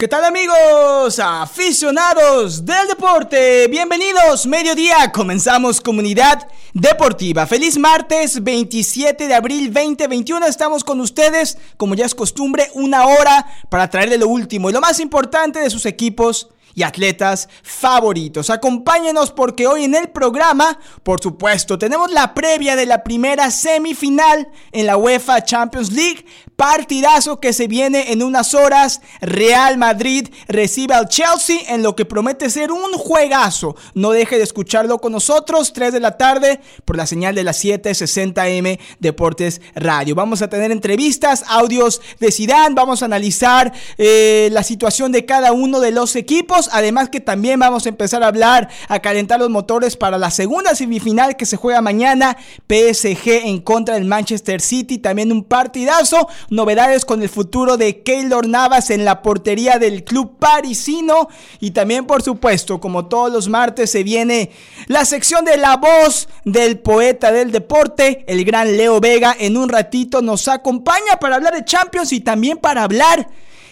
¿Qué tal amigos, aficionados del deporte? Bienvenidos, mediodía, comenzamos comunidad deportiva. Feliz martes 27 de abril 2021, estamos con ustedes, como ya es costumbre, una hora para traerle lo último y lo más importante de sus equipos y atletas favoritos. Acompáñenos porque hoy en el programa, por supuesto, tenemos la previa de la primera semifinal en la UEFA Champions League. Partidazo que se viene en unas horas. Real Madrid recibe al Chelsea en lo que promete ser un juegazo. No deje de escucharlo con nosotros, 3 de la tarde, por la señal de las 7:60M Deportes Radio. Vamos a tener entrevistas, audios de Zidane, vamos a analizar eh, la situación de cada uno de los equipos Además que también vamos a empezar a hablar, a calentar los motores para la segunda semifinal que se juega mañana. PSG en contra del Manchester City. También un partidazo. Novedades con el futuro de Keylor Navas en la portería del club parisino. Y también, por supuesto, como todos los martes, se viene la sección de la voz del poeta del deporte, el gran Leo Vega. En un ratito nos acompaña para hablar de Champions y también para hablar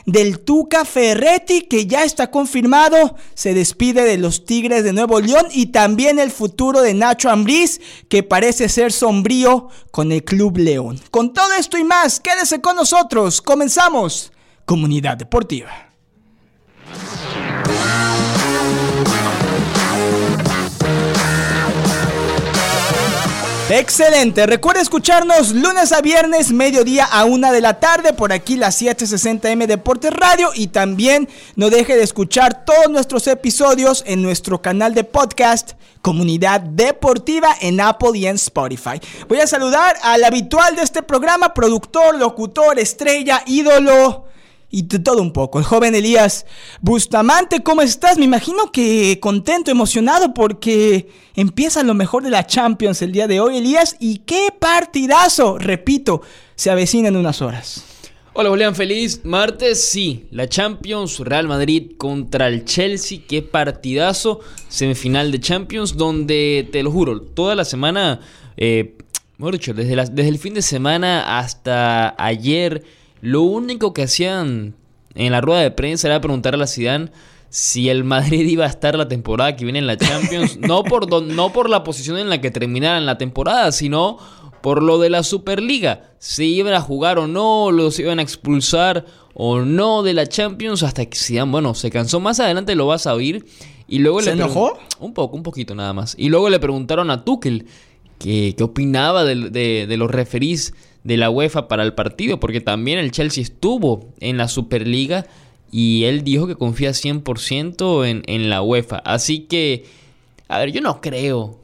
del Tuca Ferretti, que ya está confirmado, se despide de los Tigres de Nuevo León y también el futuro de Nacho Ambriz, que parece ser sombrío con el Club León. Con todo esto y más, quédese con nosotros. Comenzamos. Comunidad Deportiva. Excelente, recuerda escucharnos lunes a viernes, mediodía a una de la tarde, por aquí las 760M Deportes Radio y también no deje de escuchar todos nuestros episodios en nuestro canal de podcast Comunidad Deportiva en Apple y en Spotify. Voy a saludar al habitual de este programa, productor, locutor, estrella, ídolo y de todo un poco. El joven Elías Bustamante, ¿cómo estás? Me imagino que contento, emocionado porque empieza lo mejor de la Champions el día de hoy, Elías. Y qué partidazo, repito, se avecina en unas horas. Hola, Julián, feliz martes. Sí, la Champions, Real Madrid contra el Chelsea. Qué partidazo. Semifinal de Champions, donde te lo juro, toda la semana, eh, mejor dicho, desde, desde el fin de semana hasta ayer lo único que hacían en la rueda de prensa era preguntar a la Zidane si el Madrid iba a estar la temporada que viene en la Champions, no por, no por la posición en la que terminaran la temporada, sino por lo de la Superliga. Si iban a jugar o no, los iban a expulsar o no de la Champions hasta que Zidane, bueno, se cansó. Más adelante lo vas a oír. Y luego ¿Se enojó? Un poco, un poquito nada más. Y luego le preguntaron a Tuchel qué opinaba de, de, de los referís de la UEFA para el partido, porque también el Chelsea estuvo en la Superliga y él dijo que confía 100% en, en la UEFA. Así que, a ver, yo no creo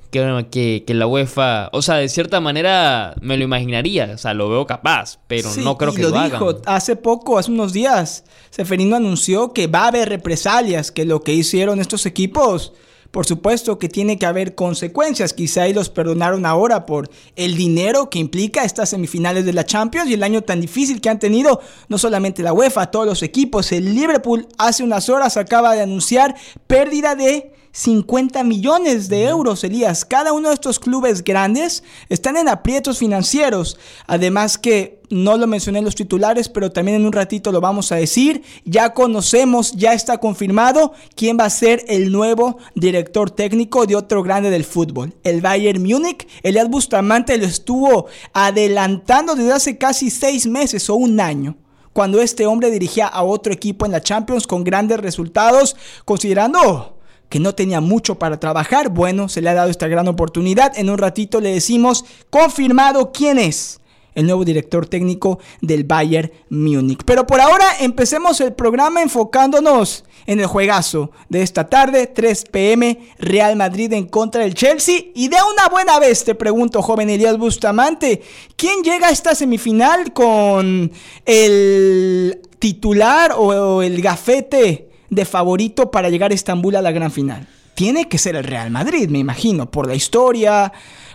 que, que, la UEFA, o sea, de cierta manera me lo imaginaría, o sea, lo veo capaz, pero no creo que lo, lo dijo hace poco, hace unos días, Seferino anunció que va a haber represalias, que lo que hicieron estos equipos por supuesto que tiene que haber consecuencias. Quizá los perdonaron ahora por el dinero que implica estas semifinales de la Champions y el año tan difícil que han tenido no solamente la UEFA, todos los equipos. El Liverpool hace unas horas acaba de anunciar pérdida de 50 millones de euros, Elías. Cada uno de estos clubes grandes están en aprietos financieros. Además que no lo mencioné en los titulares, pero también en un ratito lo vamos a decir. Ya conocemos, ya está confirmado quién va a ser el nuevo director técnico de otro grande del fútbol, el Bayern Múnich. Elias Bustamante lo estuvo adelantando desde hace casi seis meses o un año cuando este hombre dirigía a otro equipo en la Champions con grandes resultados, considerando que no tenía mucho para trabajar. Bueno, se le ha dado esta gran oportunidad. En un ratito le decimos confirmado quién es el nuevo director técnico del Bayern Múnich. Pero por ahora empecemos el programa enfocándonos en el juegazo de esta tarde, 3 pm, Real Madrid en contra del Chelsea. Y de una buena vez te pregunto, joven Elías Bustamante, ¿quién llega a esta semifinal con el titular o el gafete de favorito para llegar a Estambul a la gran final? Tiene que ser el Real Madrid, me imagino, por la historia,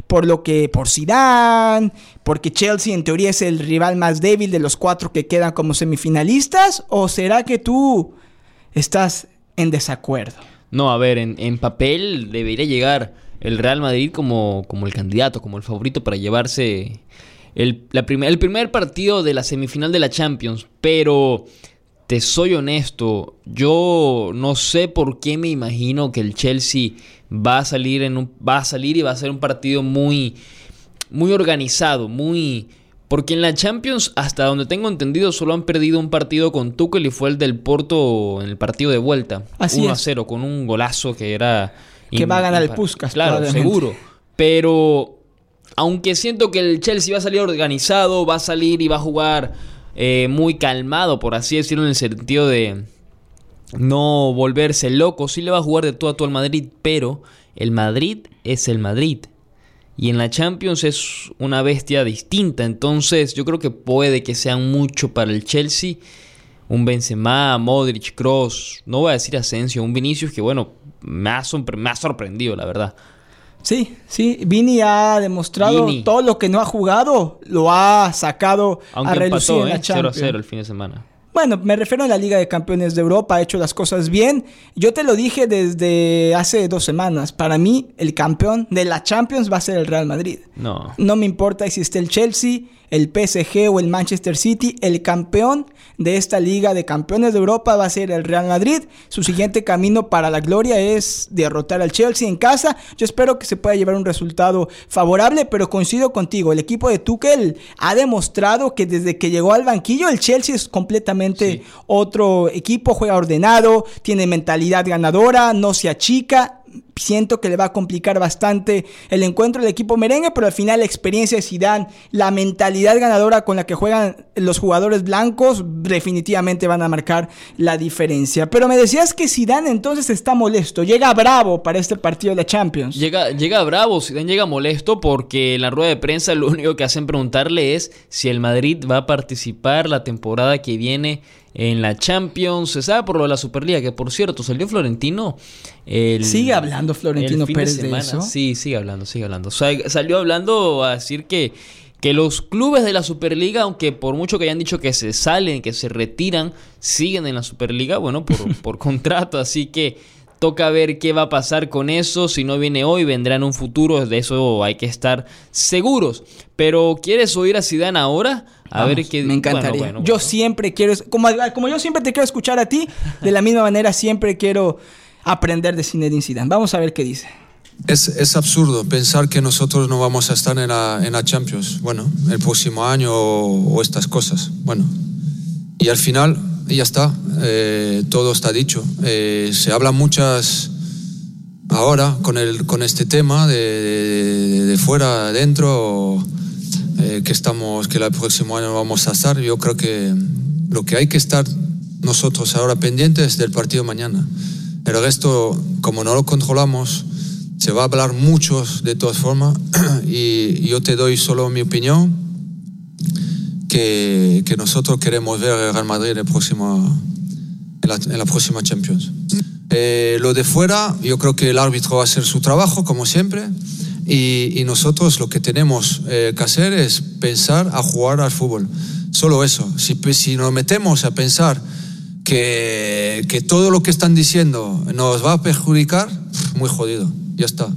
por lo que por Zidane, porque Chelsea en teoría es el rival más débil de los cuatro que quedan como semifinalistas o será que tú estás en desacuerdo? No, a ver, en, papel debería llegar el Real Madrid como, como el candidato, como el favorito para llevarse el, la el primer partido de la semifinal de la Champions, pero te soy honesto, yo no sé por qué me imagino que el Chelsea va a salir en un, va a salir y va a ser un partido muy muy organizado, muy porque en la Champions hasta donde tengo entendido solo han perdido un partido con Tuchel y fue el del Porto en el partido de vuelta, Así 1 a 0 con un golazo que era que va a ganar el Puskas, claro, seguro, pero aunque siento que el Chelsea va a salir organizado, va a salir y va a jugar eh, muy calmado, por así decirlo, en el sentido de no volverse loco. Sí le va a jugar de todo a todo al Madrid, pero el Madrid es el Madrid. Y en la Champions es una bestia distinta. Entonces yo creo que puede que sean mucho para el Chelsea. Un Benzema, Modric, Cross, no voy a decir Asensio, un Vinicius que bueno, me ha, me ha sorprendido, la verdad. Sí, sí, Vini ha demostrado todo lo que no ha jugado, lo ha sacado a relucir en la ¿eh? Champions. 0 a 0 el fin de semana. Bueno, me refiero a la Liga de Campeones de Europa, ha hecho las cosas bien. Yo te lo dije desde hace dos semanas. Para mí, el campeón de la Champions va a ser el Real Madrid. No. No me importa si está el Chelsea, el PSG o el Manchester City, el campeón de esta Liga de Campeones de Europa va a ser el Real Madrid. Su siguiente camino para la gloria es derrotar al Chelsea en casa. Yo espero que se pueda llevar un resultado favorable, pero coincido contigo, el equipo de Tuchel ha demostrado que desde que llegó al banquillo el Chelsea es completamente otro equipo, juega ordenado, tiene mentalidad ganadora, no se achica siento que le va a complicar bastante el encuentro del equipo merengue, pero al final la experiencia de Zidane, la mentalidad ganadora con la que juegan los jugadores blancos, definitivamente van a marcar la diferencia. Pero me decías que Zidane entonces está molesto, llega bravo para este partido de la Champions. Llega, llega bravo, Zidane llega molesto porque en la rueda de prensa lo único que hacen preguntarle es si el Madrid va a participar la temporada que viene en la Champions. Se sabe por lo de la Superliga, que por cierto salió Florentino. sigue hablando Florentino Pérez de, eso. Sí, sigue hablando, sigue hablando. salió hablando a decir que, que los clubes de la Superliga, aunque por mucho que hayan dicho que se salen, que se retiran, siguen en la Superliga, bueno, por, por contrato. Así que toca ver qué va a pasar con eso. Si no viene hoy, vendrá en un futuro. De eso hay que estar seguros. Pero ¿quieres oír a Zidane ahora? A ver qué Me encantaría. yo siempre quiero, como, como yo siempre te quiero escuchar a ti, de la misma manera siempre quiero aprender de Zinedine Zidane. Vamos a ver qué dice. Es, absurdo pensar que nosotros no vamos a estar en la, Champions, bueno, el próximo año o, estas cosas. Bueno, y al final ya está, eh, todo está dicho. Eh, se habla muchas ahora con, este tema de fuera, adentro. Eh, que estamos, que el próximo año vamos a estar. Yo creo que lo que hay que estar nosotros ahora pendientes es del partido mañana. El resto, como no lo controlamos, se va a hablar mucho de todas formas y yo te doy solo mi opinión que, que nosotros queremos ver el Real Madrid el próximo, en, la, en la próxima Champions. Eh, lo de fuera, yo creo que el árbitro va a hacer su trabajo, como siempre. Y, nosotros lo que tenemos eh, que hacer es pensar a jugar al fútbol. Solo eso. Si, si nos metemos a pensar que, todo lo que están diciendo nos va a perjudicar, muy jodido. Ya está.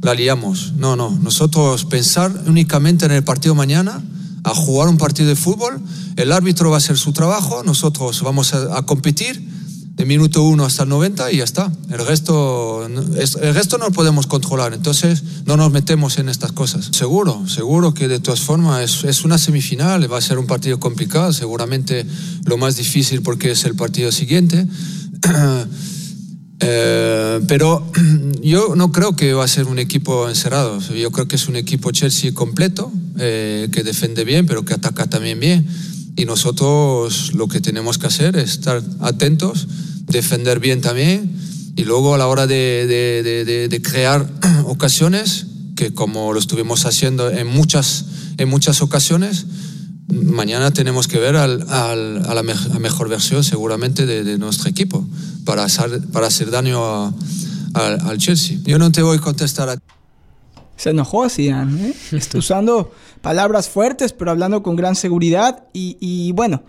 La liamos. No, no. Nosotros pensar únicamente en el partido mañana, a jugar un partido de fútbol. El árbitro va a hacer su trabajo, nosotros vamos a competir de minuto 1 hasta el 90 y ya está. El resto, el resto no lo podemos controlar, entonces no nos metemos en estas cosas. Seguro, seguro que de todas formas es, es una semifinal, va a ser un partido complicado, seguramente lo más difícil porque es el partido siguiente. Eh, pero yo no creo que va a ser un equipo encerrado. Yo creo que es un equipo Chelsea completo, eh, que defiende bien, pero que ataca también bien. Y nosotros lo que tenemos que hacer es estar atentos, defender bien también y luego a la hora de, de, crear ocasiones, que como lo estuvimos haciendo en muchas, en muchas ocasiones, mañana tenemos que ver al, al, a la, mejor versión seguramente de, nuestro equipo para hacer, para hacer daño al Chelsea. Yo no te voy a contestar a Se enojó Zidane, ¿eh? Usando palabras fuertes, pero hablando con gran seguridad. Y, bueno,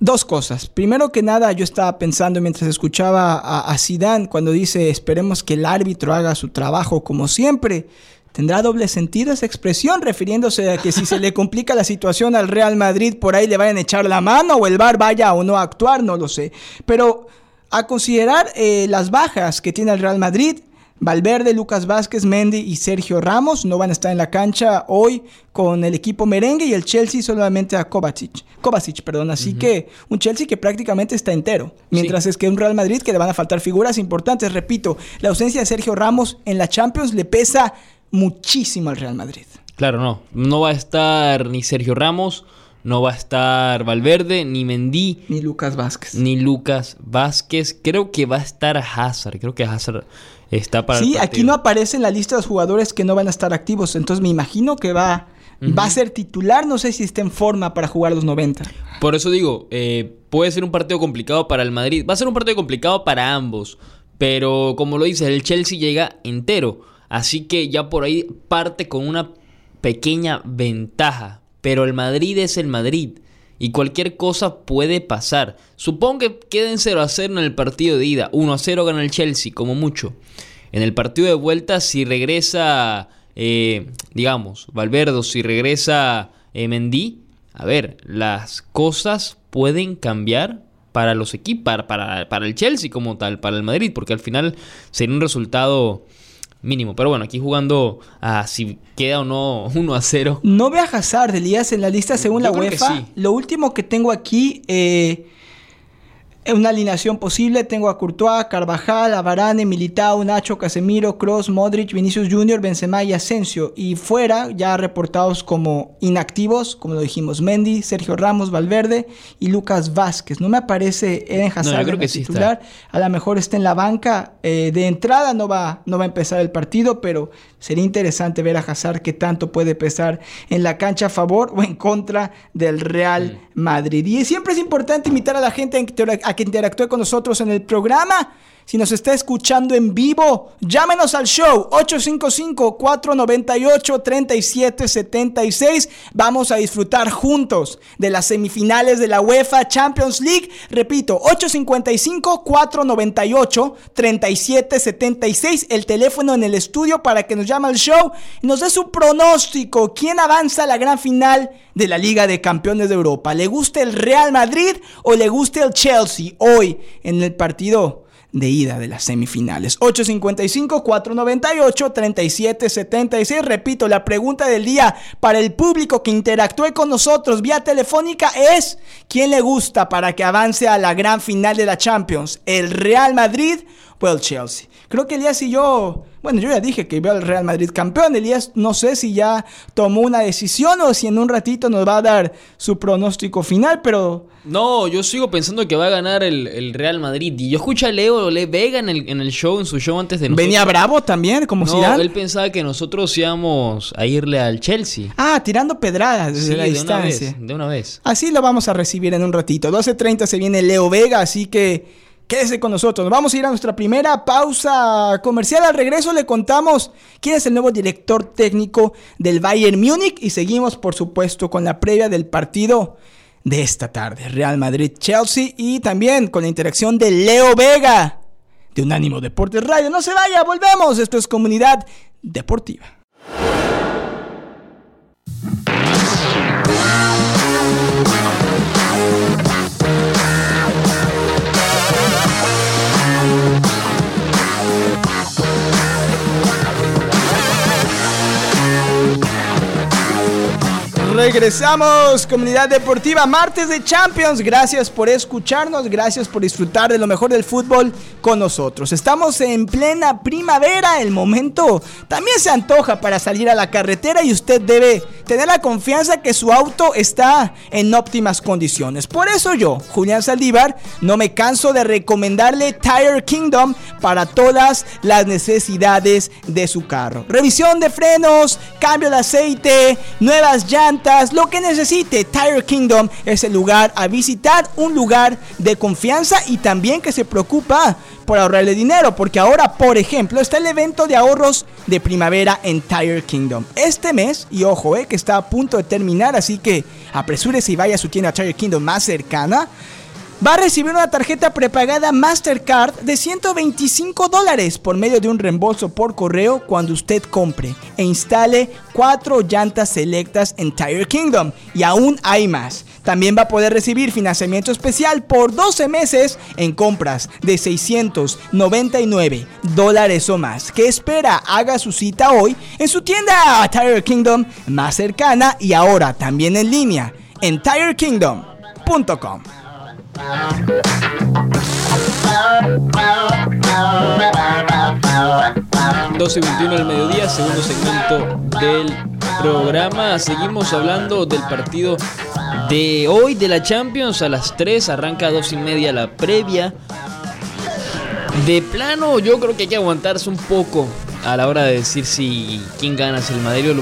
dos cosas. Primero que nada, yo estaba pensando mientras escuchaba a, Zidane cuando dice esperemos que el árbitro haga su trabajo como siempre. ¿Tendrá doble sentido esa expresión refiriéndose a que si se le complica la situación al Real Madrid por ahí le vayan a echar la mano o el VAR vaya o no a actuar? No lo sé. Pero a considerar eh, las bajas que tiene el Real Madrid, Valverde, Lucas Vázquez, Mendy y Sergio Ramos no van a estar en la cancha hoy con el equipo merengue y el Chelsea solamente a Kovacic. Kovacic, perdón. Así que un Chelsea que prácticamente está entero. Mientras es que un Real Madrid que le van a faltar figuras importantes. Repito, la ausencia de Sergio Ramos en la Champions le pesa muchísimo al Real Madrid. Claro, no. No va a estar ni Sergio Ramos, no va a estar Valverde, ni Mendy. Ni Lucas Vázquez. Ni Lucas Vázquez. Creo que va a estar Hazard. Creo que Hazard está para. Sí, aquí no aparece en la lista de los jugadores que no van a estar activos. Entonces me imagino que va, va a ser titular. No sé si está en forma para jugar los 90. Por eso digo, eh, puede ser un partido complicado para el Madrid. Va a ser un partido complicado para ambos. Pero como lo dices, el Chelsea llega entero. Así que ya por ahí parte con una pequeña ventaja. Pero el Madrid es el Madrid. Y cualquier cosa puede pasar. Supongo que queden 0 a 0 en el partido de ida. 1 a 0 gana el Chelsea, como mucho. En el partido de vuelta, si regresa, eh, digamos, Valverde, si regresa eh, Mendy, a ver, las cosas pueden cambiar para los equipos, para, para, para, el Chelsea como tal, para el Madrid, porque al final sería un resultado mínimo. Pero bueno, aquí jugando a si queda o no 1 a 0. No ve a Hazard, Elías, en la lista según la UEFA. Lo último que tengo aquí, eh, una alineación posible, tengo a Courtois, Carvajal, a Varane, Militao, Nacho, Casemiro, Cross, Modric, Vinicius Jr., Benzema y Asensio. Y fuera, ya reportados como inactivos, como lo dijimos, Mendy, Sergio Ramos, Valverde y Lucas Vázquez. No me aparece Eden Hazard no, que titular. a lo mejor está en la banca. Eh, de entrada no va, no va a empezar el partido, pero sería interesante ver a Hazard qué tanto puede pesar en la cancha a favor o en contra del Real. Madrid. Y siempre es importante invitar a la gente a que interactúe con nosotros en el programa. Si nos está escuchando en vivo, llámenos al show 855-498-3776. Vamos a disfrutar juntos de las semifinales de la UEFA Champions League. Repito, 855-498-3776. El teléfono en el estudio para que nos llame al show y nos dé su pronóstico. ¿Quién avanza a la gran final de la Liga de Campeones de Europa? ¿Le gusta el Real Madrid o le gusta el Chelsea hoy en el partido? De ida de las semifinales. 855-498-3776. Repito, la pregunta del día para el público que interactúe con nosotros vía telefónica es, ¿quién le gusta para que avance a la gran final de la Champions? ¿El Real Madrid o el Chelsea? Creo que Elías y yo, bueno, yo ya dije que veo al Real Madrid campeón. Elías no sé si ya tomó una decisión o si en un ratito nos va a dar su pronóstico final, pero... No, yo sigo pensando que va a ganar el, Real Madrid. Y yo escuché a Leo Le Vega en el, en el show, en su show antes de nosotros. Venía bravo también, como si No, él pensaba que nosotros íbamos a irle al Chelsea. Ah, tirando pedradas desde la distancia. Una vez, de una vez. Así lo vamos a recibir en un ratito. 12.30 se viene Leo Vega, así que Quédese con nosotros. Vamos a ir a nuestra primera pausa comercial. Al regreso le contamos quién es el nuevo director técnico del Bayern Múnich y seguimos, por supuesto, con la previa del partido de esta tarde. Real Madrid-Chelsea y también con la interacción de Leo Vega de Unánimo Deportes Radio. No se vaya, volvemos. Esto es Comunidad Deportiva. Regresamos, comunidad deportiva, martes de Champions. Gracias por escucharnos, gracias por disfrutar de lo mejor del fútbol con nosotros. Estamos en plena primavera, el momento también se antoja para salir a la carretera y usted debe tener la confianza que su auto está en óptimas condiciones. Por eso yo, Julián Saldívar, no me canso de recomendarle Tire Kingdom para todas las necesidades de su carro. Revisión de frenos, cambio de aceite, nuevas llantas, lo que necesite. Tire Kingdom es el lugar a visitar, un lugar de confianza y también que se preocupa por ahorrarle dinero, porque ahora, por ejemplo, está el evento de ahorros de primavera en Tire Kingdom. Este mes, y ojo, eh, que está a punto de terminar, así que apresúrese y vaya a su tienda Tire Kingdom más cercana va a recibir una tarjeta prepagada Mastercard de 125 dólares por medio de un reembolso por correo cuando usted compre e instale cuatro llantas selectas en Tire Kingdom. Y aún hay más. También va a poder recibir financiamiento especial por 12 meses en compras de 699 dólares o más. ¿Qué espera? Haga su cita hoy en su tienda Tire Kingdom más cercana y ahora también en línea en tirekingdom.com. 12 y 21 del mediodía, segundo segmento del programa. Seguimos hablando del partido de hoy de la Champions. A las 3 arranca a 2 y media la previa. De plano, yo creo que hay que aguantarse un poco a la hora de decir si quién gana, si el Madrid o el,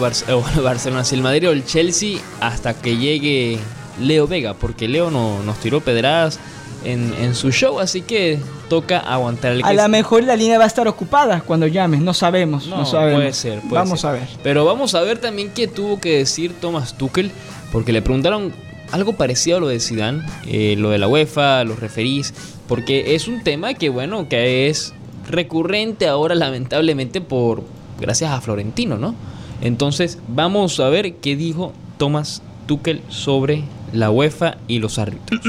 Barcelona, si el Madrid o el Chelsea, hasta que llegue Leo Vega, porque Leo no, nos tiró pedradas en, su show, así que toca aguantar el A lo mejor la línea va a estar ocupada cuando llames, no sabemos, no, sabemos. Puede ser, Vamos a ver. Pero vamos a ver también qué tuvo que decir Thomas Tuchel, porque le preguntaron algo parecido a lo de Zidane, eh, lo de la UEFA, los referís, porque es un tema que bueno, que es recurrente ahora lamentablemente por gracias a Florentino, ¿no? Entonces, vamos a ver qué dijo Thomas Tuchel sobre la UEFA y los árbitros.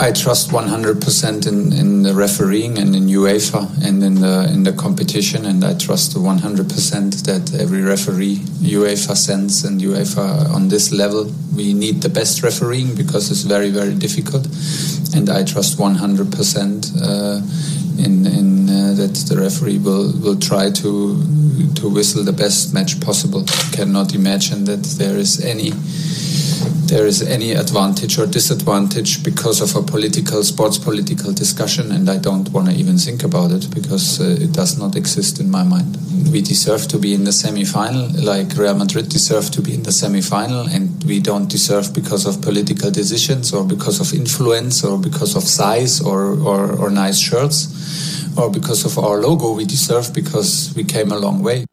I trust 100% in, in the refereeing and in UEFA and in the in the competition, and I trust 100% that every referee UEFA sends and UEFA on this level, we need the best refereeing because it's very very difficult, and I trust 100% uh, in in uh, that the referee will will try to to whistle the best match possible. I cannot imagine that there is any there is any advantage or disadvantage because of a political sports political discussion and i don't want to even think about it because uh, it does not exist in my mind we deserve to be in the semi-final like real madrid deserve to be in the semi-final and we don't deserve because of political decisions or because of influence or because of size or, or, or nice shirts or because of our logo. We deserve because we came a long way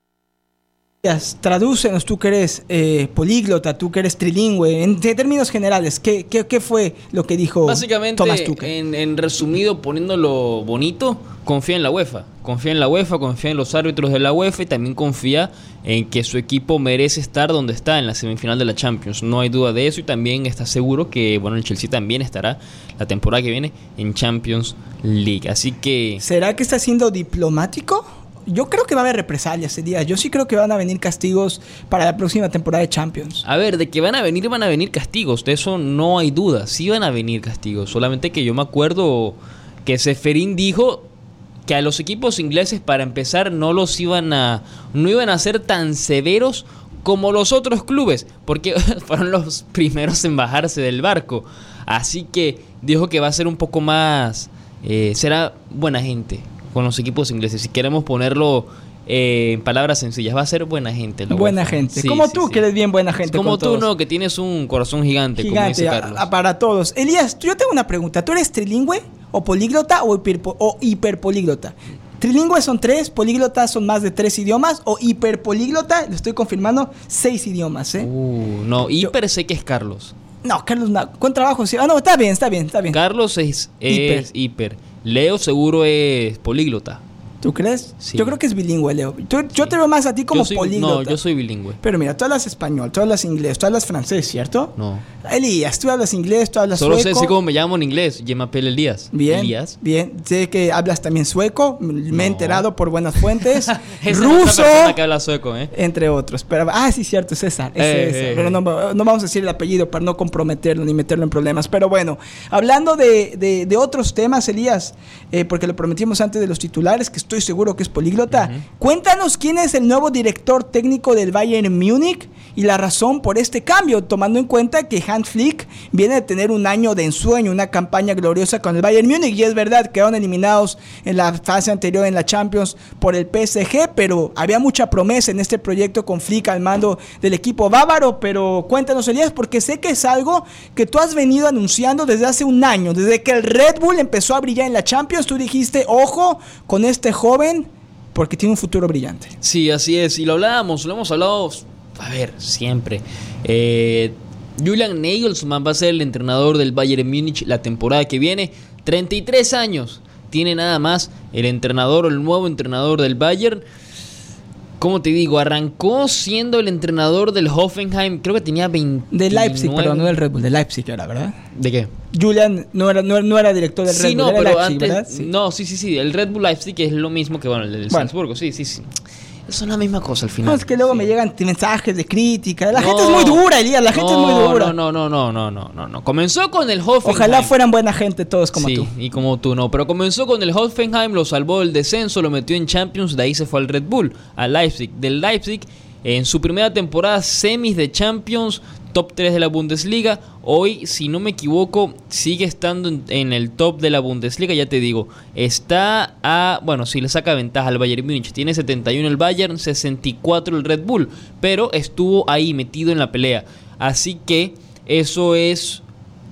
Tradúcenos, tú que eres eh, políglota, tú que eres trilingüe, en, términos generales, ¿qué, ¿qué, qué, fue lo que dijo Básicamente, Thomas En, en resumido, poniéndolo bonito, confía en la UEFA. Confía en la UEFA, confía en los árbitros de la UEFA y también confía en que su equipo merece estar donde está en la semifinal de la Champions. No hay duda de eso y también está seguro que bueno, el Chelsea también estará la temporada que viene en Champions League. Así que... ¿Será que está siendo diplomático? Yo creo que va a haber represalias ese día. Yo sí creo que van a venir castigos para la próxima temporada de Champions. A ver, de que van a venir, van a venir castigos. De eso no hay duda. Sí van a venir castigos. Solamente que yo me acuerdo que Seferín dijo que a los equipos ingleses, para empezar, no los iban a. no iban a ser tan severos como los otros clubes. Porque fueron los primeros en bajarse del barco. Así que dijo que va a ser un poco más. Eh, será buena gente con los equipos ingleses. Si queremos ponerlo eh, en palabras sencillas, va a ser buena gente. buena gente. como tú, que eres bien buena gente. Como tú, no, que tienes un corazón gigante. Gigante, para todos. Elías, yo tengo una pregunta. ¿Tú eres trilingüe o políglota o, o hiperpolíglota? Trilingües son tres, políglotas son más de tres idiomas, o hiperpolíglota, lo estoy confirmando, seis idiomas, ¿eh? Uh, no, hiper sé que es Carlos. No, Carlos, no, con trabajo sí. Ah, no, está bien, está bien, está bien. Carlos es, es hiper. Leo seguro es políglota. ¿Tú crees? Yo creo que es bilingüe, Leo. Yo, te veo más a ti como políglota. No, yo soy bilingüe. Pero mira, tú hablas español, tú hablas inglés, tú hablas francés, ¿cierto? No. Elías, tú hablas inglés, tú hablas Solo sueco. Solo sé cómo me llamo en inglés. Yemapel Elías. Bien. Elías. Bien. Sé que hablas también sueco. Me he enterado por buenas fuentes. Ruso. que habla sueco, ¿eh? Entre otros. Pero, ah, sí, cierto, César. Es eh, César. Eh, pero no, no, vamos a decir el apellido para no comprometerlo ni meterlo en problemas. Pero bueno, hablando de, de, otros temas, Elías, eh, porque lo prometimos antes de los titulares, que estoy seguro que es políglota. Cuéntanos quién es el nuevo director técnico del Bayern Múnich y la razón por este cambio, tomando en cuenta que Hans Flick viene de tener un año de ensueño, una campaña gloriosa con el Bayern Múnich. Y es verdad, quedaron eliminados en la fase anterior en la Champions por el PSG, pero había mucha promesa en este proyecto con Flick al mando del equipo bávaro, pero cuéntanos Elías, porque sé que es algo que tú has venido anunciando desde hace un año, desde que el Red Bull empezó a brillar en la Champions, tú dijiste, ojo con este joven porque tiene un futuro brillante. Sí, así es. Y lo hablábamos, lo hemos hablado, a ver, siempre. Eh, Julian Nagelsmann va a ser el entrenador del Bayern Múnich la temporada que viene. 33 años tiene nada más el entrenador, el nuevo entrenador del Bayern. ¿Cómo te digo? Arrancó siendo el entrenador del Hoffenheim, creo que tenía 20. De Leipzig, perdón, no del Red Bull, de Leipzig era, ¿verdad? ¿De qué? Julian no era, no, era director del Red Bull, no, pero Leipzig, antes, ¿verdad? Sí. No, sí, sí, sí, el Red Bull Leipzig es lo mismo que bueno, el del bueno. Salzburgo, sí, sí, sí. Es la misma cosa al final. No, es que luego me llegan mensajes de crítica. La gente es muy dura, Elías. La gente es muy dura. No, no, no, no, no, no, no. Comenzó con el Hoffenheim. Ojalá fueran buena gente todos como tú. Sí, y como tú no. Pero comenzó con el Hoffenheim, lo salvó del descenso, lo metió en Champions, de ahí se fue al Red Bull, al Leipzig. Del Leipzig, en su primera temporada, semis de Champions, top 3 de la Bundesliga. Hoy, si no me equivoco, sigue estando en, el top de la Bundesliga. Ya te digo, está a. Bueno, si le saca ventaja al Bayern Múnich. Tiene 71 el Bayern, 64 el Red Bull. Pero estuvo ahí metido en la pelea. Así que eso es.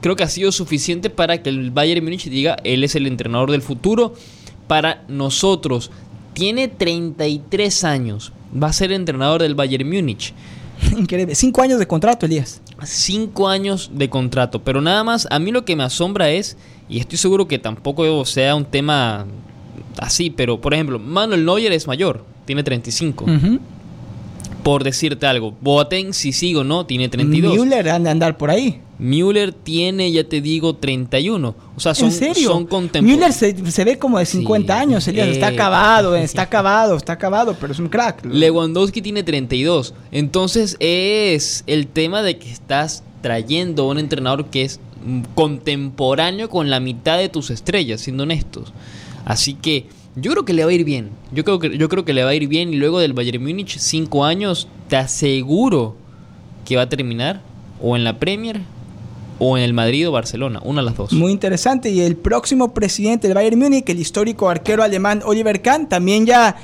Creo que ha sido suficiente para que el Bayern Múnich diga: él es el entrenador del futuro. Para nosotros, tiene 33 años. Va a ser entrenador del Bayern Múnich. Increíble. Cinco años de contrato, Elías. Cinco años de contrato. Pero nada más, a mí lo que me asombra es, y estoy seguro que tampoco sea un tema así, pero por ejemplo, Manuel Neuer es mayor, tiene 35. Por decirte algo, Boateng, si sigo no, tiene 32. Müller anda a andar por ahí. Müller tiene, ya te digo, 31. O sea, son, ¿En serio? son contemporáneos. Müller se, ve como de 50 años, Elías. está acabado, está acabado, está acabado, pero es un crack. Lewandowski tiene 32. Entonces es el tema de que estás trayendo un entrenador que es contemporáneo con la mitad de tus estrellas, siendo honestos. Así que yo creo que le va a ir bien. Yo creo que, yo creo que le va a ir bien y luego del Bayern Múnich, 5 años, te aseguro que va a terminar o en la Premier o en el Madrid o Barcelona, una de las dos. Muy interesante. Y el próximo presidente del Bayern Múnich, el histórico arquero alemán Oliver Kahn, también ya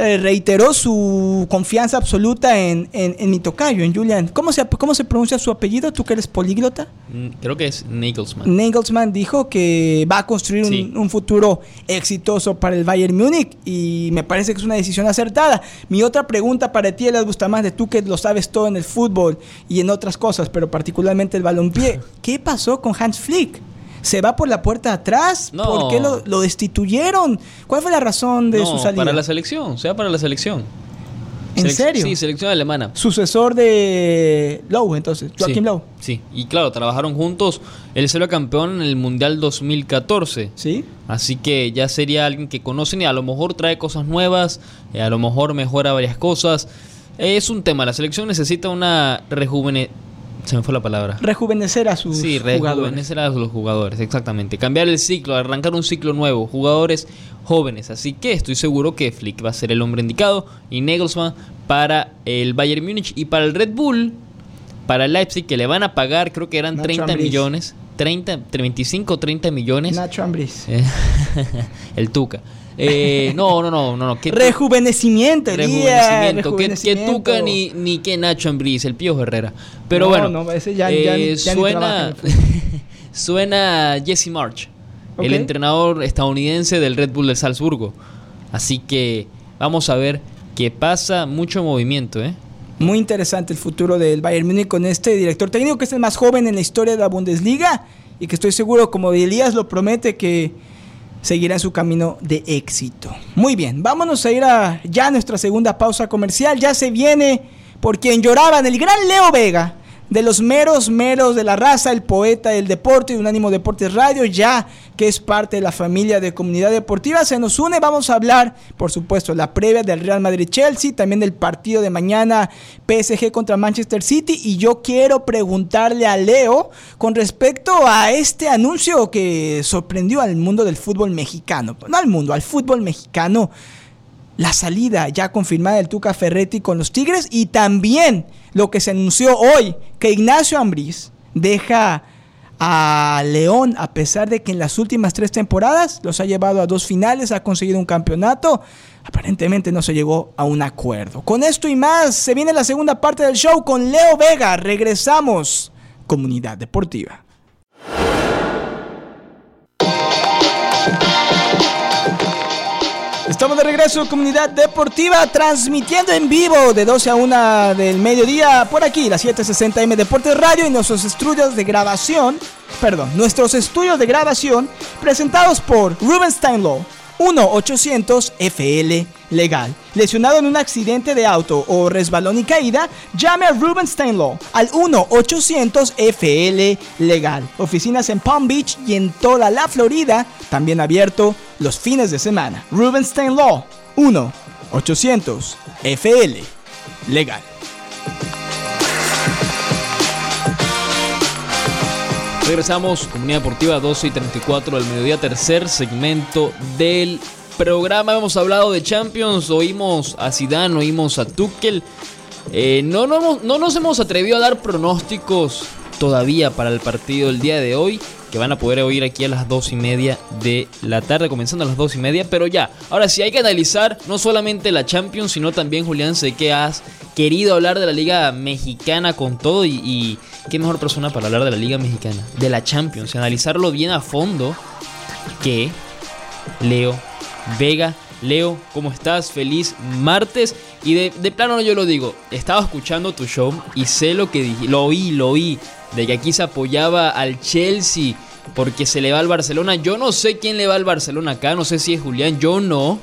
eh, reiteró su confianza absoluta en, en, mi tocayo, en Julian. ¿Cómo se, ¿Cómo se pronuncia su apellido? ¿Tú que eres políglota? Mm, creo que es Nagelsmann. Nagelsmann dijo que va a construir un, un, futuro exitoso para el Bayern Múnich y me parece que es una decisión acertada. Mi otra pregunta para ti, les gusta más de tú que lo sabes todo en el fútbol y en otras cosas, pero particularmente el balompié. ¿Qué pasó con Hans Flick? ¿Se va por la puerta atrás? ¿Por qué lo, destituyeron? ¿Cuál fue la razón de su salida? Para la selección, se va para la selección. ¿En serio? Sí, selección alemana. Sucesor de Lowe, entonces, Joachim Lowe. Sí, y claro, trabajaron juntos. Él se lo campeón en el Mundial 2014. Sí. Así que ya sería alguien que conocen y a lo mejor trae cosas nuevas, y a lo mejor mejora varias cosas. Es un tema, la selección necesita una rejuvene se me fue la palabra. Rejuvenecer a sus sí, rejuvenecer a los jugadores, exactamente. Cambiar el ciclo, arrancar un ciclo nuevo, jugadores jóvenes. Así que estoy seguro que Flick va a ser el hombre indicado y Nagelsmann para el Bayern Múnich y para el Red Bull, para el Leipzig, que le van a pagar, creo que eran 30 millones. 30, 25, 30 millones. Nacho Ambris. el Tuca. Eh, no, no, no, no. rejuvenecimiento, rejuvenecimiento. Que, Tuca ni, ni que Nacho Ambriz, el Pío Herrera. Pero bueno, no, ese ya, eh, suena, suena Jesse March, el entrenador estadounidense del Red Bull de Salzburgo. Así que vamos a ver qué pasa. Mucho movimiento, ¿eh? Muy interesante el futuro del Bayern Múnich con este director técnico que es el más joven en la historia de la Bundesliga y que estoy seguro, como Elías lo promete, que seguirá su camino de éxito. Muy bien, vámonos a ir a ya nuestra segunda pausa comercial. Ya se viene por quien lloraban el gran Leo Vega, de los meros meros de la raza, el poeta del deporte de Unánimo Deportes Radio, ya que es parte de la familia de Comunidad Deportiva, se nos une. Vamos a hablar, por supuesto, la previa del Real Madrid-Chelsea, también del partido de mañana PSG contra Manchester City. Y yo quiero preguntarle a Leo con respecto a este anuncio que sorprendió al mundo del fútbol mexicano. No al mundo, al fútbol mexicano la salida ya confirmada del Tuca Ferretti con los Tigres y también lo que se anunció hoy, que Ignacio Ambriz deja a León a pesar de que en las últimas tres temporadas los ha llevado a dos finales, ha conseguido un campeonato, aparentemente no se llegó a un acuerdo. Con esto y más, se viene la segunda parte del show con Leo Vega. Regresamos, comunidad deportiva. Estamos de regreso, comunidad deportiva, transmitiendo en vivo de 12 a 1 del mediodía por aquí, la 760M Deportes Radio y nuestros estudios de grabación, perdón, nuestros estudios de grabación presentados por Ruben Steinlow, 1-800-FL legal. Lesionado en un accidente de auto o resbalón y caída, llame a Ruben Steinlaw al 1-800-FL legal. Oficinas en Palm Beach y en toda la Florida, también abierto los fines de semana. Ruben Steinlaw 1-800-FL legal. Regresamos, Comunidad Deportiva 12 y 34 del mediodía, tercer segmento del programa. Hemos hablado de Champions, oímos a Zidane, oímos a Tuchel. Eh, no, no, no nos hemos atrevido a dar pronósticos todavía para el partido del día de hoy que van a poder oír aquí a las dos y media de la tarde, comenzando a las dos y media. Pero ya, ahora sí hay que analizar no solamente la Champions, sino también, Julián, sé que has querido hablar de la Liga Mexicana con todo y, qué mejor persona para hablar de la Liga Mexicana, de la Champions, analizarlo bien a fondo que Leo Vega. Leo, ¿cómo estás? Feliz martes. Y de, de plano yo lo digo, estaba escuchando tu show y sé lo que dije, lo oí, lo oí de que aquí se apoyaba al Chelsea porque se le va al Barcelona. Yo no sé quién le va al Barcelona acá, no sé si es Julián, yo no.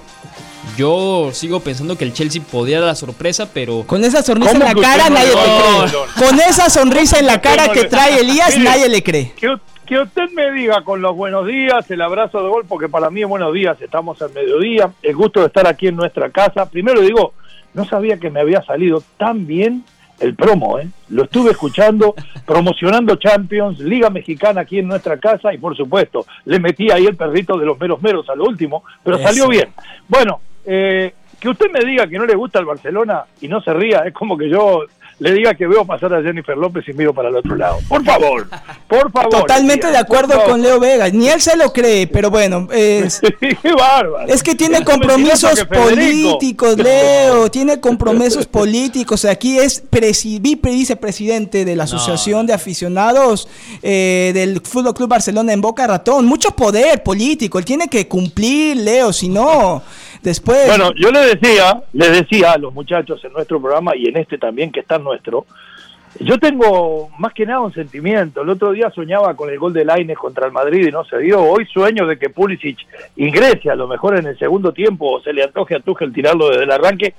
Yo sigo pensando que el Chelsea podría dar la sorpresa, pero. Con esa sonrisa en la cara, nadie te cree. Con esa sonrisa en la cara que trae Elías, nadie le cree. Que, que, usted me diga con los buenos días, el abrazo de gol, porque para mí es buenos días, estamos al mediodía. El gusto de estar aquí en nuestra casa. Primero digo, no sabía que me había salido tan bien el promo, ¿eh? Lo estuve escuchando, promocionando Champions, Liga Mexicana aquí en nuestra casa y por supuesto, le metí ahí el perrito de los meros meros a lo último, pero salió bien. Bueno, eh, que usted me diga que no le gusta el Barcelona y no se ría, es como que yo le diga que veo pasar a Jennifer López y miro para el otro lado. Por favor, por favor. Totalmente de acuerdo con Leo Vega. Ni él se lo cree, pero bueno. Es, Qué bárbaro. Es que tiene compromisos políticos, Leo. Tiene compromisos políticos. Aquí es vicepresidente de la Asociación no. de Aficionados eh, del Fútbol Club Barcelona en Boca Ratón. Mucho poder político. Él tiene que cumplir, Leo. Si no. Bueno, yo le decía, les decía a los muchachos en nuestro programa y en este también que está nuestro, yo tengo más que nada un sentimiento. El otro día soñaba con el gol de Laines contra el Madrid y no se dio. Hoy sueño de que Pulisic ingrese a lo mejor en el segundo tiempo o se le antoje a Tuchel tirarlo desde el arranque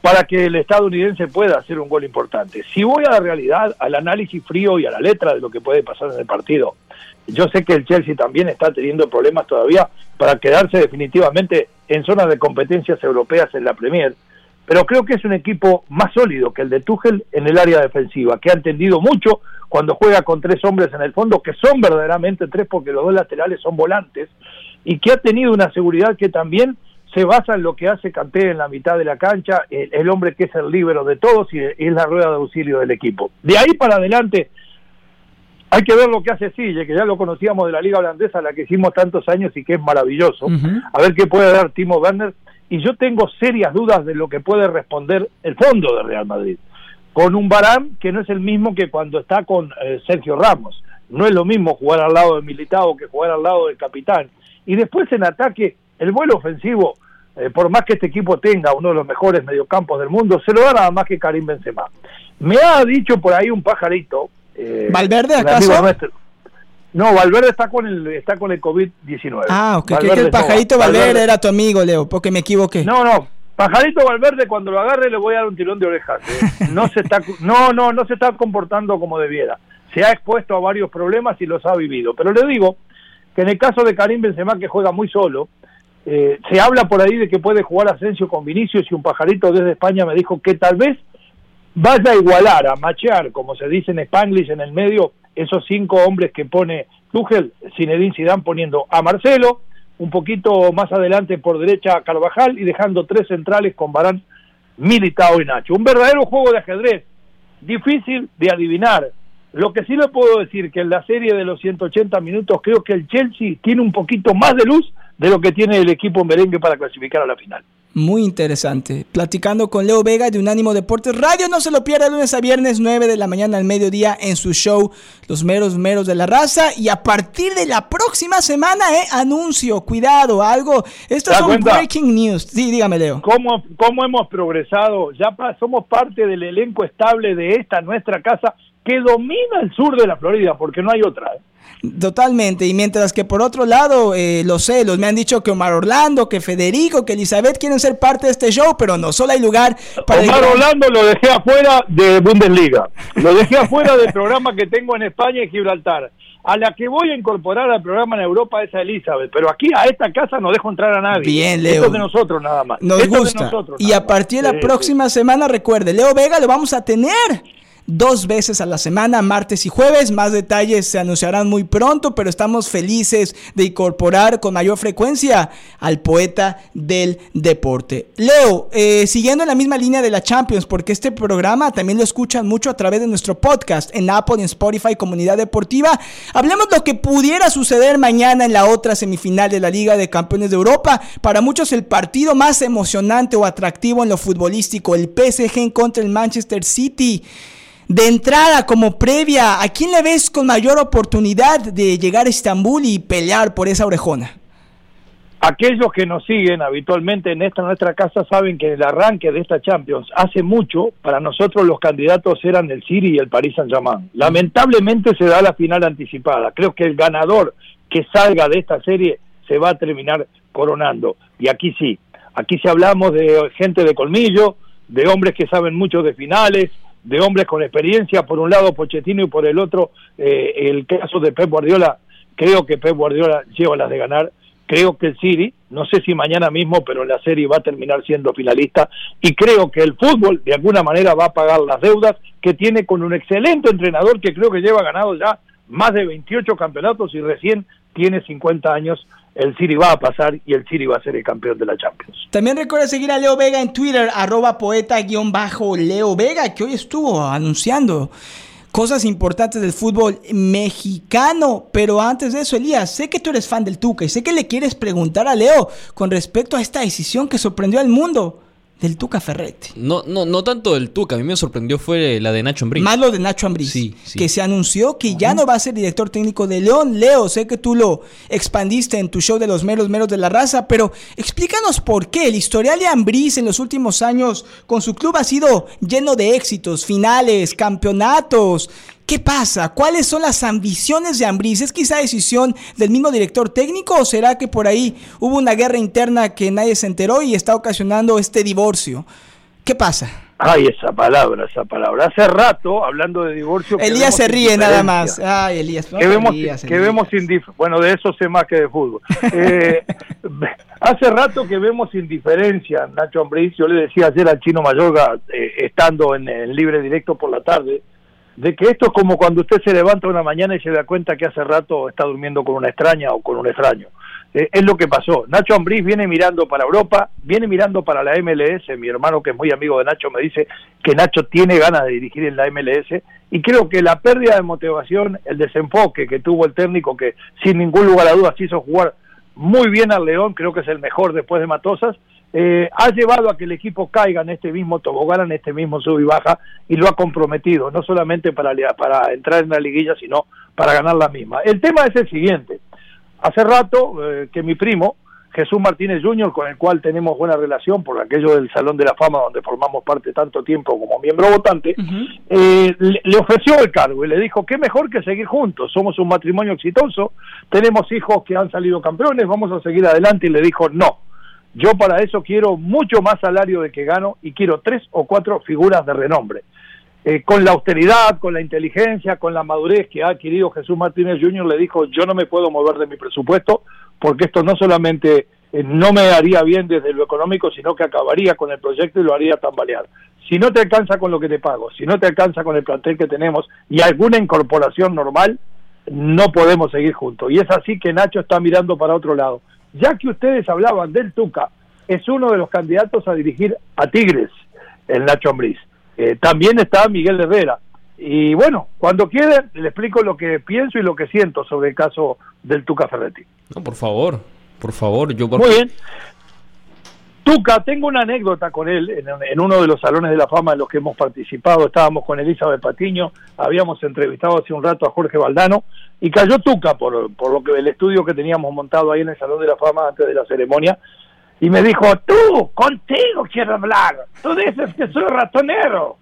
para que el estadounidense pueda hacer un gol importante. Si voy a la realidad, al análisis frío y a la letra de lo que puede pasar en el partido, yo sé que el Chelsea también está teniendo problemas todavía para quedarse definitivamente en zonas de competencias europeas en la Premier, pero creo que es un equipo más sólido que el de Tuchel en el área defensiva, que ha entendido mucho cuando juega con tres hombres en el fondo, que son verdaderamente tres porque los dos laterales son volantes, y que ha tenido una seguridad que también se basa en lo que hace Kanté en la mitad de la cancha, el, el hombre que es el líbero de todos y es la rueda de auxilio del equipo. De ahí para adelante, hay que ver lo que hace Sille, que ya lo conocíamos de la liga holandesa, la que hicimos tantos años y que es maravilloso. Uh -huh. A ver qué puede dar Timo Werner. Y yo tengo serias dudas de lo que puede responder el fondo de Real Madrid. Con un Barán que no es el mismo que cuando está con eh, Sergio Ramos. No es lo mismo jugar al lado de Militao que jugar al lado del capitán. Y después en ataque, el vuelo ofensivo, eh, por más que este equipo tenga uno de los mejores mediocampos del mundo, se lo da nada más que Karim Benzema. Me ha dicho por ahí un pajarito, eh, ¿Valverde acaso? No, Valverde está con el está con el COVID-19. Ah, ok. que el pajarito no, Valverde, Valverde, era tu amigo, Leo, porque me equivoqué. No, no. Pajarito Valverde cuando lo agarre le voy a dar un tirón de orejas. ¿eh? No se está no, no, no se está comportando como debiera. Se ha expuesto a varios problemas y los ha vivido, pero le digo que en el caso de Karim Benzema, que juega muy solo, eh, se habla por ahí de que puede jugar Asensio con Vinicius y un pajarito desde España me dijo que tal vez vaya a igualar, a machear, como se dice en Spanglish en el medio, esos cinco hombres que pone Tuchel, Zinedine Zidane poniendo a Marcelo, un poquito más adelante por derecha a Carvajal y dejando tres centrales con Barán, Militao y Nacho. Un verdadero juego de ajedrez, difícil de adivinar. Lo que sí le puedo decir que en la serie de los 180 minutos creo que el Chelsea tiene un poquito más de luz de lo que tiene el equipo merengue para clasificar a la final muy interesante. Platicando con Leo Vega de Unánimo Deportes Radio. No se lo pierda lunes a viernes, 9 de la mañana al mediodía en su show Los Meros Meros de la Raza. Y a partir de la próxima semana, eh, anuncio, cuidado, algo. Esto es un breaking news. Sí, dígame, Leo. ¿Cómo, ¿Cómo hemos progresado? Ya somos parte del elenco estable de esta nuestra casa que domina el sur de la Florida, porque no hay otra. ¿eh? Totalmente, y mientras que por otro lado, eh, los celos, me han dicho que Omar Orlando, que Federico, que Elizabeth quieren ser parte de este show, pero no, solo hay lugar para... Omar Orlando lo dejé afuera de Bundesliga, lo dejé afuera del programa que tengo en España y Gibraltar. A la que voy a incorporar al programa en Europa es a Elizabeth, pero aquí a esta casa no dejo entrar a nadie. Bien, Leo. Esto de nosotros nada más. Nos gusta. y a partir de la próxima semana, recuerde, Leo Vega lo vamos a tener dos veces a la semana, martes y jueves. Más detalles se anunciarán muy pronto, pero estamos felices de incorporar con mayor frecuencia al poeta del deporte. Leo, eh, siguiendo en la misma línea de la Champions, porque este programa también lo escuchan mucho a través de nuestro podcast en Apple en Spotify Comunidad Deportiva. Hablemos de lo que pudiera suceder mañana en la otra semifinal de la Liga de Campeones de Europa. Para muchos el partido más emocionante o atractivo en lo futbolístico, el PSG contra el Manchester City de entrada, como previa, ¿a quién le ves con mayor oportunidad de llegar a Estambul y pelear por esa orejona? Aquellos que nos siguen habitualmente en esta nuestra casa saben que el arranque de esta Champions, hace mucho, para nosotros los candidatos eran el City y el Paris Saint-Germain. Lamentablemente se da la final anticipada. Creo que el ganador que salga de esta serie se va a terminar coronando. Y aquí sí, aquí sí hablamos de gente de colmillo, de hombres que saben mucho de finales, de hombres con experiencia, por un lado Pochettino y por el otro eh, el caso de Pep Guardiola, creo que Pep Guardiola lleva las de ganar, creo que el City, no sé si mañana mismo, pero la serie va a terminar siendo finalista y creo que el fútbol de alguna manera va a pagar las deudas que tiene con un excelente entrenador que creo que lleva ganado ya más de 28 campeonatos y recién tiene 50 años el City va a pasar y el City va a ser el campeón de la Champions. También recuerda seguir a Leo Vega en Twitter, arroba poeta-leo Vega, que hoy estuvo anunciando cosas importantes del fútbol mexicano. Pero antes de eso, Elías, sé que tú eres fan del Tuca y sé que le quieres preguntar a Leo con respecto a esta decisión que sorprendió al mundo del Tuca Ferretti. No, no, no tanto del Tuca, a mí me sorprendió fue la de Nacho Ambriz. Más lo de Nacho Ambriz, sí, que se anunció que ya no va a ser director técnico de León. Leo, sé que tú lo expandiste en tu show de los meros meros de la raza, pero explícanos por qué. El historial de Ambriz en los últimos años con su club ha sido lleno de éxitos, finales, campeonatos. ¿Qué pasa? ¿Cuáles son las ambiciones de Ambriz? ¿Es quizá decisión del mismo director técnico o será que por ahí hubo una guerra interna que nadie se enteró y está ocasionando este divorcio? ¿Qué pasa? Ay, esa palabra, esa palabra. Hace rato, hablando de divorcio... Elías se ríe nada más. Ay, Elías. que vemos, que vemos Bueno, de eso sé más que de fútbol. Eh, hace rato que vemos indiferencia, Nacho Ambriz. Yo le decía ayer al Chino Mayorga, eh, estando en, en Libre Directo por la tarde, de que esto es como cuando usted se levanta una mañana y se da cuenta que hace rato está durmiendo con una extraña o con un extraño. Eh, es lo que pasó. Nacho Ambriz viene mirando para Europa, viene mirando para la MLS. Mi hermano, que es muy amigo de Nacho, me dice que Nacho tiene ganas de dirigir en la MLS. Y creo que la pérdida de motivación, el desenfoque que tuvo el técnico, que sin ningún lugar a dudas hizo jugar muy bien al León, creo que es el mejor después de Matosas, eh, ha llevado a que el equipo caiga en este mismo tobogán, en este mismo sub y baja, y lo ha comprometido, no solamente para, para entrar en la liguilla, sino para ganar la misma. El tema es el siguiente. Hace rato eh, que mi primo, Jesús Martínez Jr., con el cual tenemos buena relación por aquello del Salón de la Fama donde formamos parte tanto tiempo como miembro votante, eh, le, le, ofreció el cargo y le dijo, qué mejor que seguir juntos, somos un matrimonio exitoso, tenemos hijos que han salido campeones, vamos a seguir adelante y le dijo, no, yo para eso quiero mucho más salario de que gano y quiero tres o cuatro figuras de renombre. eh, con la austeridad, con la inteligencia, con la madurez que ha adquirido Jesús Martínez Jr., le dijo, yo no me puedo mover de mi presupuesto porque esto no solamente eh, no me haría bien desde lo económico, sino que acabaría con el proyecto y lo haría tambalear. Si no te alcanza con lo que te pago, si no te alcanza con el plantel que tenemos y alguna incorporación normal, no podemos seguir juntos. Y es así que Nacho está mirando para otro lado. Ya que ustedes hablaban del Tuca, es uno de los candidatos a dirigir a Tigres, el Nacho Ambriz. Eh, también está Miguel Herrera. Y bueno, cuando quieran, le explico lo que pienso y lo que siento sobre el caso del Tuca Ferretti. No, por favor, por favor. Yo por Muy bien. Tuca, tengo una anécdota con él en, uno de los salones de la fama en los que hemos participado. Estábamos con Elizabeth Patiño, habíamos entrevistado hace un rato a Jorge Valdano y cayó Tuca por, lo que el estudio que teníamos montado ahí en el Salón de la Fama antes de la ceremonia y me dijo, tú, contigo quiero hablar, tú dices que soy ratonero,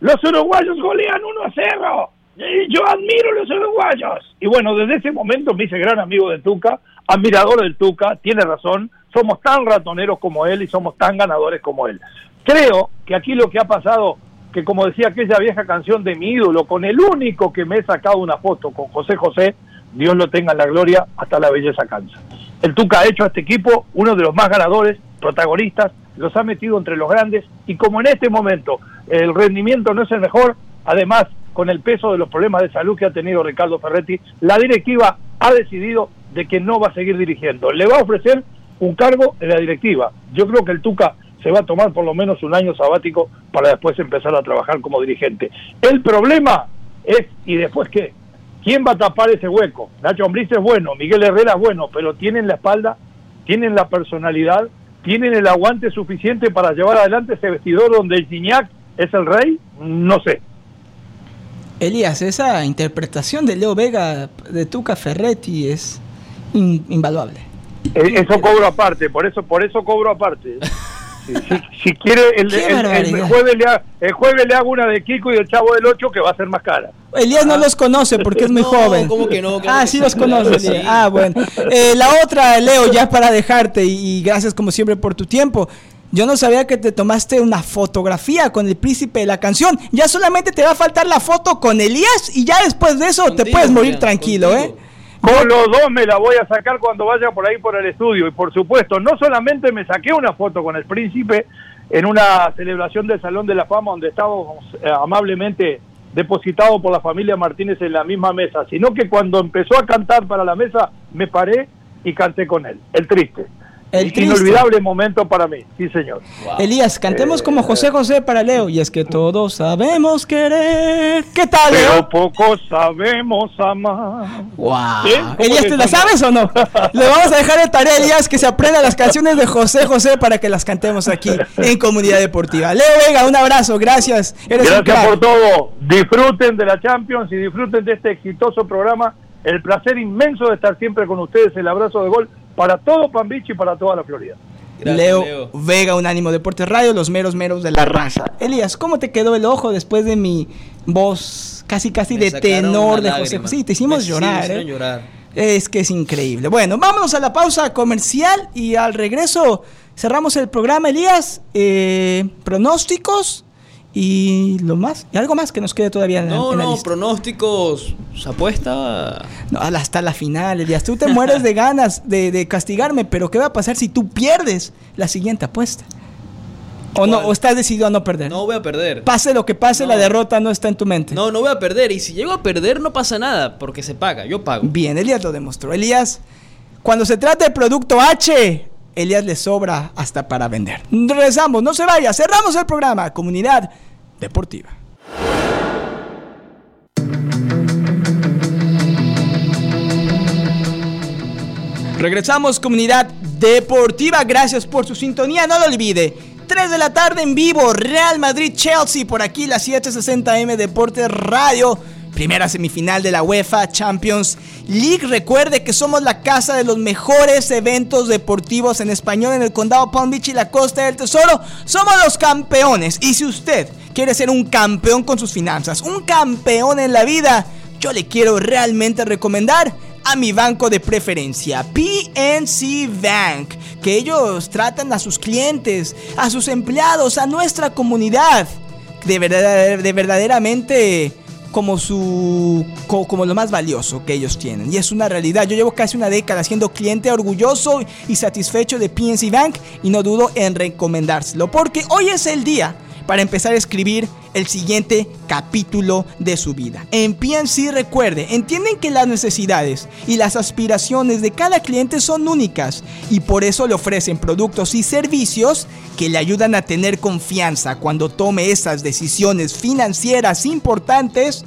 los uruguayos golean 1 a 0, y yo admiro a los uruguayos. Y bueno, desde ese momento me hice gran amigo de Tuca, admirador del Tuca, tiene razón, somos tan ratoneros como él y somos tan ganadores como él. Creo que aquí lo que ha pasado, que como decía aquella vieja canción de mi ídolo, con el único que me he sacado una foto, con José José, Dios lo tenga en la gloria, hasta la belleza cansa. El Tuca ha hecho a este equipo uno de los más ganadores, protagonistas, los ha metido entre los grandes y como en este momento el rendimiento no es el mejor, además con el peso de los problemas de salud que ha tenido Ricardo Ferretti, la directiva ha decidido de que no va a seguir dirigiendo. Le va a ofrecer un cargo en la directiva. Yo creo que el Tuca se va a tomar por lo menos un año sabático para después empezar a trabajar como dirigente. El problema es, ¿y después qué? ¿Quién va a tapar ese hueco? Nacho Ambriz es bueno, Miguel Herrera es bueno, pero tienen la espalda, tienen la personalidad, tienen el aguante suficiente para llevar adelante ese vestidor donde el Gignac es el rey, no sé. Elías, esa interpretación de Leo Vega de Tuca Ferretti es in, invaluable. Eh, eso cobro aparte, por eso, por eso cobro aparte. Si, si, si quiere, el, el, el, jueves le ha, el, jueves le, hago una de Kiko y del Chavo del 8 que va a ser más cara. Elías no los conoce porque es muy no, joven. ¿cómo que no? ah, sí los conoce. Sí. Ah, bueno. Eh, la otra, Leo, ya para dejarte y, y gracias como siempre por tu tiempo. Yo no sabía que te tomaste una fotografía con el príncipe de la canción. Ya solamente te va a faltar la foto con Elías y ya después de eso contigo, te puedes morir mira, tranquilo, contigo. ¿eh? Con los dos me la voy a sacar cuando vaya por ahí por el estudio. Y por supuesto, no solamente me saqué una foto con el príncipe en una celebración del Salón de la Fama donde estábamos eh, amablemente depositados por la familia Martínez en la misma mesa, sino que cuando empezó a cantar para la mesa, me paré y canté con él. El triste. El Inolvidable momento para mí, sí señor. Wow. Elías, cantemos eh, como José José para Leo. Y es que todos sabemos querer. ¿Qué tal, Leo? Pero pocos sabemos amar. Wow. ¿Sí? Elías, ¿te la sabes o no? Le vamos a dejar de tarea, Elías, que se aprenda las canciones de José José para que las cantemos aquí en Comunidad Deportiva. Leo Vega, un abrazo, gracias. Eres gracias por todo. Disfruten de la Champions y disfruten de este exitoso programa. El placer inmenso de estar siempre con ustedes. El abrazo de gol para todo Pan Beach y para toda la Florida. Gracias, Leo, Leo, Vega, Unánimo Deportes Radio, los meros meros de la raza. Elías, ¿cómo te quedó el ojo después de mi voz casi casi Me de tenor de José José? Sí, te hicimos Me llorar, sí, ¿eh? llorar. Es que es increíble. Bueno, vámonos a la pausa comercial y al regreso cerramos el programa, Elías. Eh, pronósticos y lo más, y algo más que nos quede todavía en, no, en la no, lista. pronósticos, se apuesta. No, hasta la final, Elías. Tú te mueres de ganas de, de, castigarme, pero ¿qué va a pasar si tú pierdes la siguiente apuesta? ¿O no? ¿O estás decidido a no perder? No voy a perder. Pase lo que pase, no. la derrota no está en tu mente. No, no voy a perder. Y si llego a perder, no pasa nada, porque se paga. Yo pago. Bien, Elías lo demostró. Elías, cuando se trata de producto H, Elías le sobra hasta para vender. Regresamos, no se vaya, cerramos el programa. Comunidad Deportiva. Regresamos, comunidad deportiva. Gracias por su sintonía. No lo olvide. 3 de la tarde en vivo, Real Madrid-Chelsea. Por aquí, la 760M Deportes Radio. Primera semifinal de la UEFA Champions League. Recuerde que somos la casa de los mejores eventos deportivos en español en el condado Palm Beach y la costa del Tesoro. Somos los campeones. Y si usted quiere ser un campeón con sus finanzas, un campeón en la vida, yo le quiero realmente recomendar a mi banco de preferencia, PNC Bank, que ellos tratan a sus clientes, a sus empleados, a nuestra comunidad de, verdad, de verdaderamente como su como lo más valioso que ellos tienen y es una realidad. Yo llevo casi una década siendo cliente orgulloso y satisfecho de PNC Bank y no dudo en recomendárselo porque hoy es el día para empezar a escribir el siguiente capítulo de su vida. En PNC recuerde, entienden que las necesidades y las aspiraciones de cada cliente son únicas y por eso le ofrecen productos y servicios que le ayudan a tener confianza cuando tome esas decisiones financieras importantes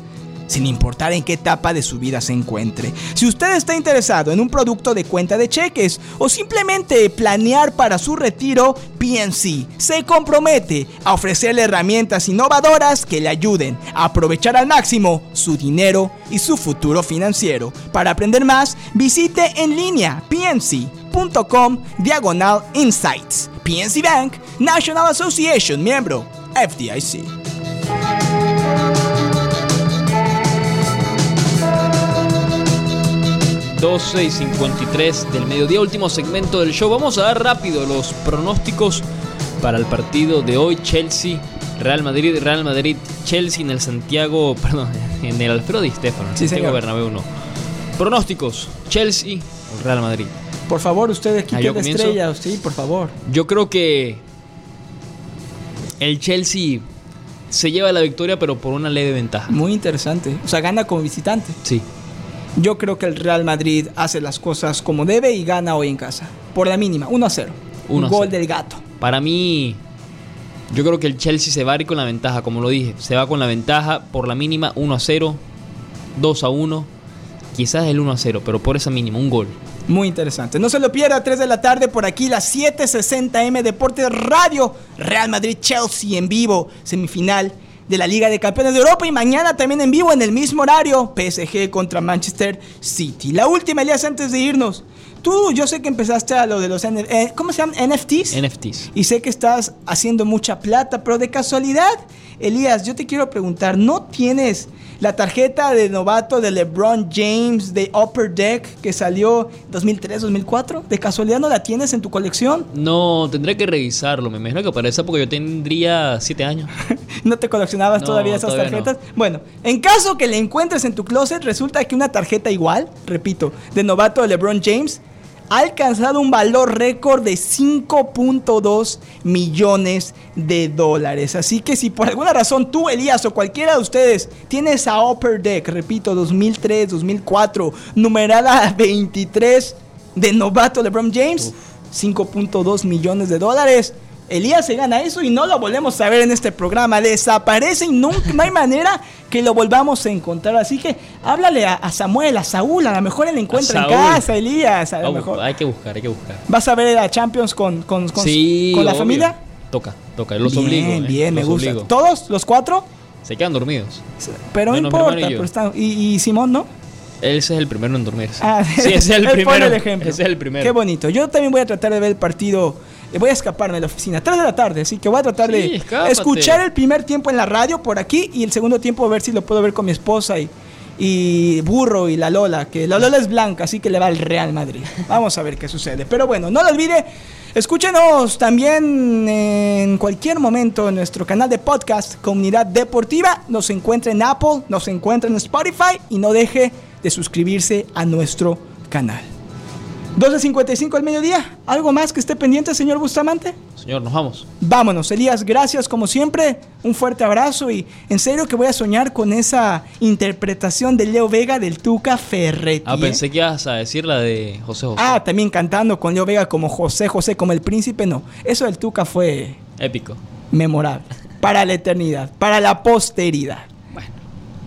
sin importar en qué etapa de su vida se encuentre. Si usted está interesado en un producto de cuenta de cheques o simplemente planear para su retiro, PNC se compromete a ofrecerle herramientas innovadoras que le ayuden a aprovechar al máximo su dinero y su futuro financiero. Para aprender más, visite en línea pnc.com diagonal insights. PNC Bank, National Association, miembro FDIC. 12 y 53 del mediodía, último segmento del show. Vamos a dar rápido los pronósticos para el partido de hoy. Chelsea, Real Madrid, Real Madrid, Chelsea en el Santiago, perdón, en el Alfredo Di Stefano, Sí, Santiago señor. Bernabéu no. Pronósticos, Chelsea, Real Madrid. Por favor, usted aquí Ah, que ¿yo es la comienzo? estrella, sí, por favor. Yo creo que el Chelsea se lleva la victoria, pero por una leve ventaja. Muy interesante. O sea, gana como visitante. Sí. Yo creo que el Real Madrid hace las cosas como debe y gana hoy en casa. Por la mínima, 1 a 0. Un 1 a gol 0. del gato. Para mí, yo creo que el Chelsea se va a ir con la ventaja, como lo dije. Se va con la ventaja por la mínima 1 a 0, 2 a 1, quizás el 1 a 0, pero por esa mínima, un gol. Muy interesante. No se lo pierda, 3 de la tarde por aquí, las 7:60M Deportes Radio. Real Madrid-Chelsea en vivo, semifinal de la Liga de Campeones de Europa. Y mañana también en vivo, en el mismo horario, PSG contra Manchester City. La última, Elías, antes de irnos. Tú, yo sé que empezaste a lo de los. Eh, ¿Cómo se llaman? NFTs. NFTs. Y sé que estás haciendo mucha plata, pero de casualidad, Elías, yo te quiero preguntar, ¿no tienes la tarjeta de novato de LeBron James de Upper Deck que salió 2003-2004? ¿De casualidad no la tienes en tu colección? No, tendré que revisarlo. Me imagino que para esa porque yo tendría 7 años. ¿No te coleccionabas No, todavía esas todavía no. tarjetas? Bueno, en caso que la encuentres en tu closet, resulta que una tarjeta igual, repito, de novato de LeBron James, ha alcanzado un valor récord de 5.2 millones de dólares. Así que si por alguna razón tú, Elías, o cualquiera de ustedes tiene esa Upper Deck, repito, 2003, 2004, numerada 23 de novato LeBron James, 5.2 millones de dólares. Elías se gana eso y no lo volvemos a ver en este programa. Desaparece y nunca, no hay manera que lo volvamos a encontrar. Así que háblale a, a Samuel, a Saúl. A lo mejor él encuentra en casa, Elías. A lo mejor. Hay que buscar, hay que buscar. ¿Vas a ver a Champions con, con, con, sí, con la obvio. familia? Toca, toca. Los bien, obligo. eh, bien, me gusta. obligo. ¿Todos? ¿Los cuatro? Se quedan dormidos. Pero no importa. y pero está- y, y Simón, ¿no? Ese es el primero en dormirse. Ah, sí, ese es el él primero. pone el ejemplo. Ese es el primero. Qué bonito. Yo también voy a tratar de ver el partido. Eh, Voy a escaparme de la oficina. 3 de la tarde, así que voy a tratar Sí, de escápate. escuchar el primer tiempo en la radio por aquí y el segundo tiempo a ver si lo puedo ver con mi esposa y, y Burro y la Lola, que la Lola es blanca, así que le va al Real Madrid. Vamos a ver qué sucede. Pero bueno, no lo olvide. Escúchenos también en cualquier momento en nuestro canal de podcast Comunidad Deportiva. Nos encuentra en Apple, nos encuentra en Spotify y no deje de suscribirse a nuestro canal. 12.55 al mediodía. ¿Algo más que esté pendiente, señor Bustamante? Señor, nos vamos. Vámonos, Elías, gracias como siempre. Un fuerte abrazo y en serio que voy a soñar con esa interpretación de Leo Vega del Tuca Ferretti. Ah, ¿eh? pensé que ibas a decir la de José José. Ah, también cantando con Leo Vega como José José, como el príncipe, no. Eso del Tuca fue Épico. memorable. Para la eternidad, para la posteridad. Bueno.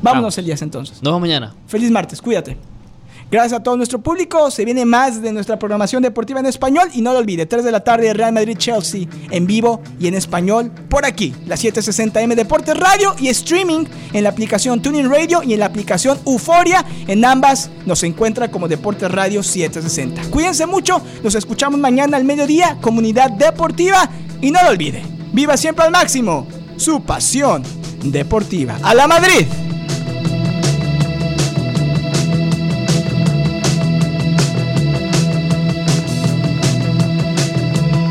Vámonos, Vamos. Elías, entonces. Nos vemos mañana. Feliz martes, cuídate. Gracias a todo nuestro público. Se viene más de nuestra programación deportiva en español. Y no lo olvide, 3 de la tarde, Real Madrid-Chelsea en vivo y en español por aquí. La 760M Deportes Radio y streaming en la aplicación Tuning Radio y en la aplicación Euforia. En ambas nos encuentra como Deportes Radio 760. Cuídense mucho. Nos escuchamos mañana al mediodía, Comunidad Deportiva. Y no lo olvide, viva siempre al máximo su pasión deportiva. ¡A la Madrid!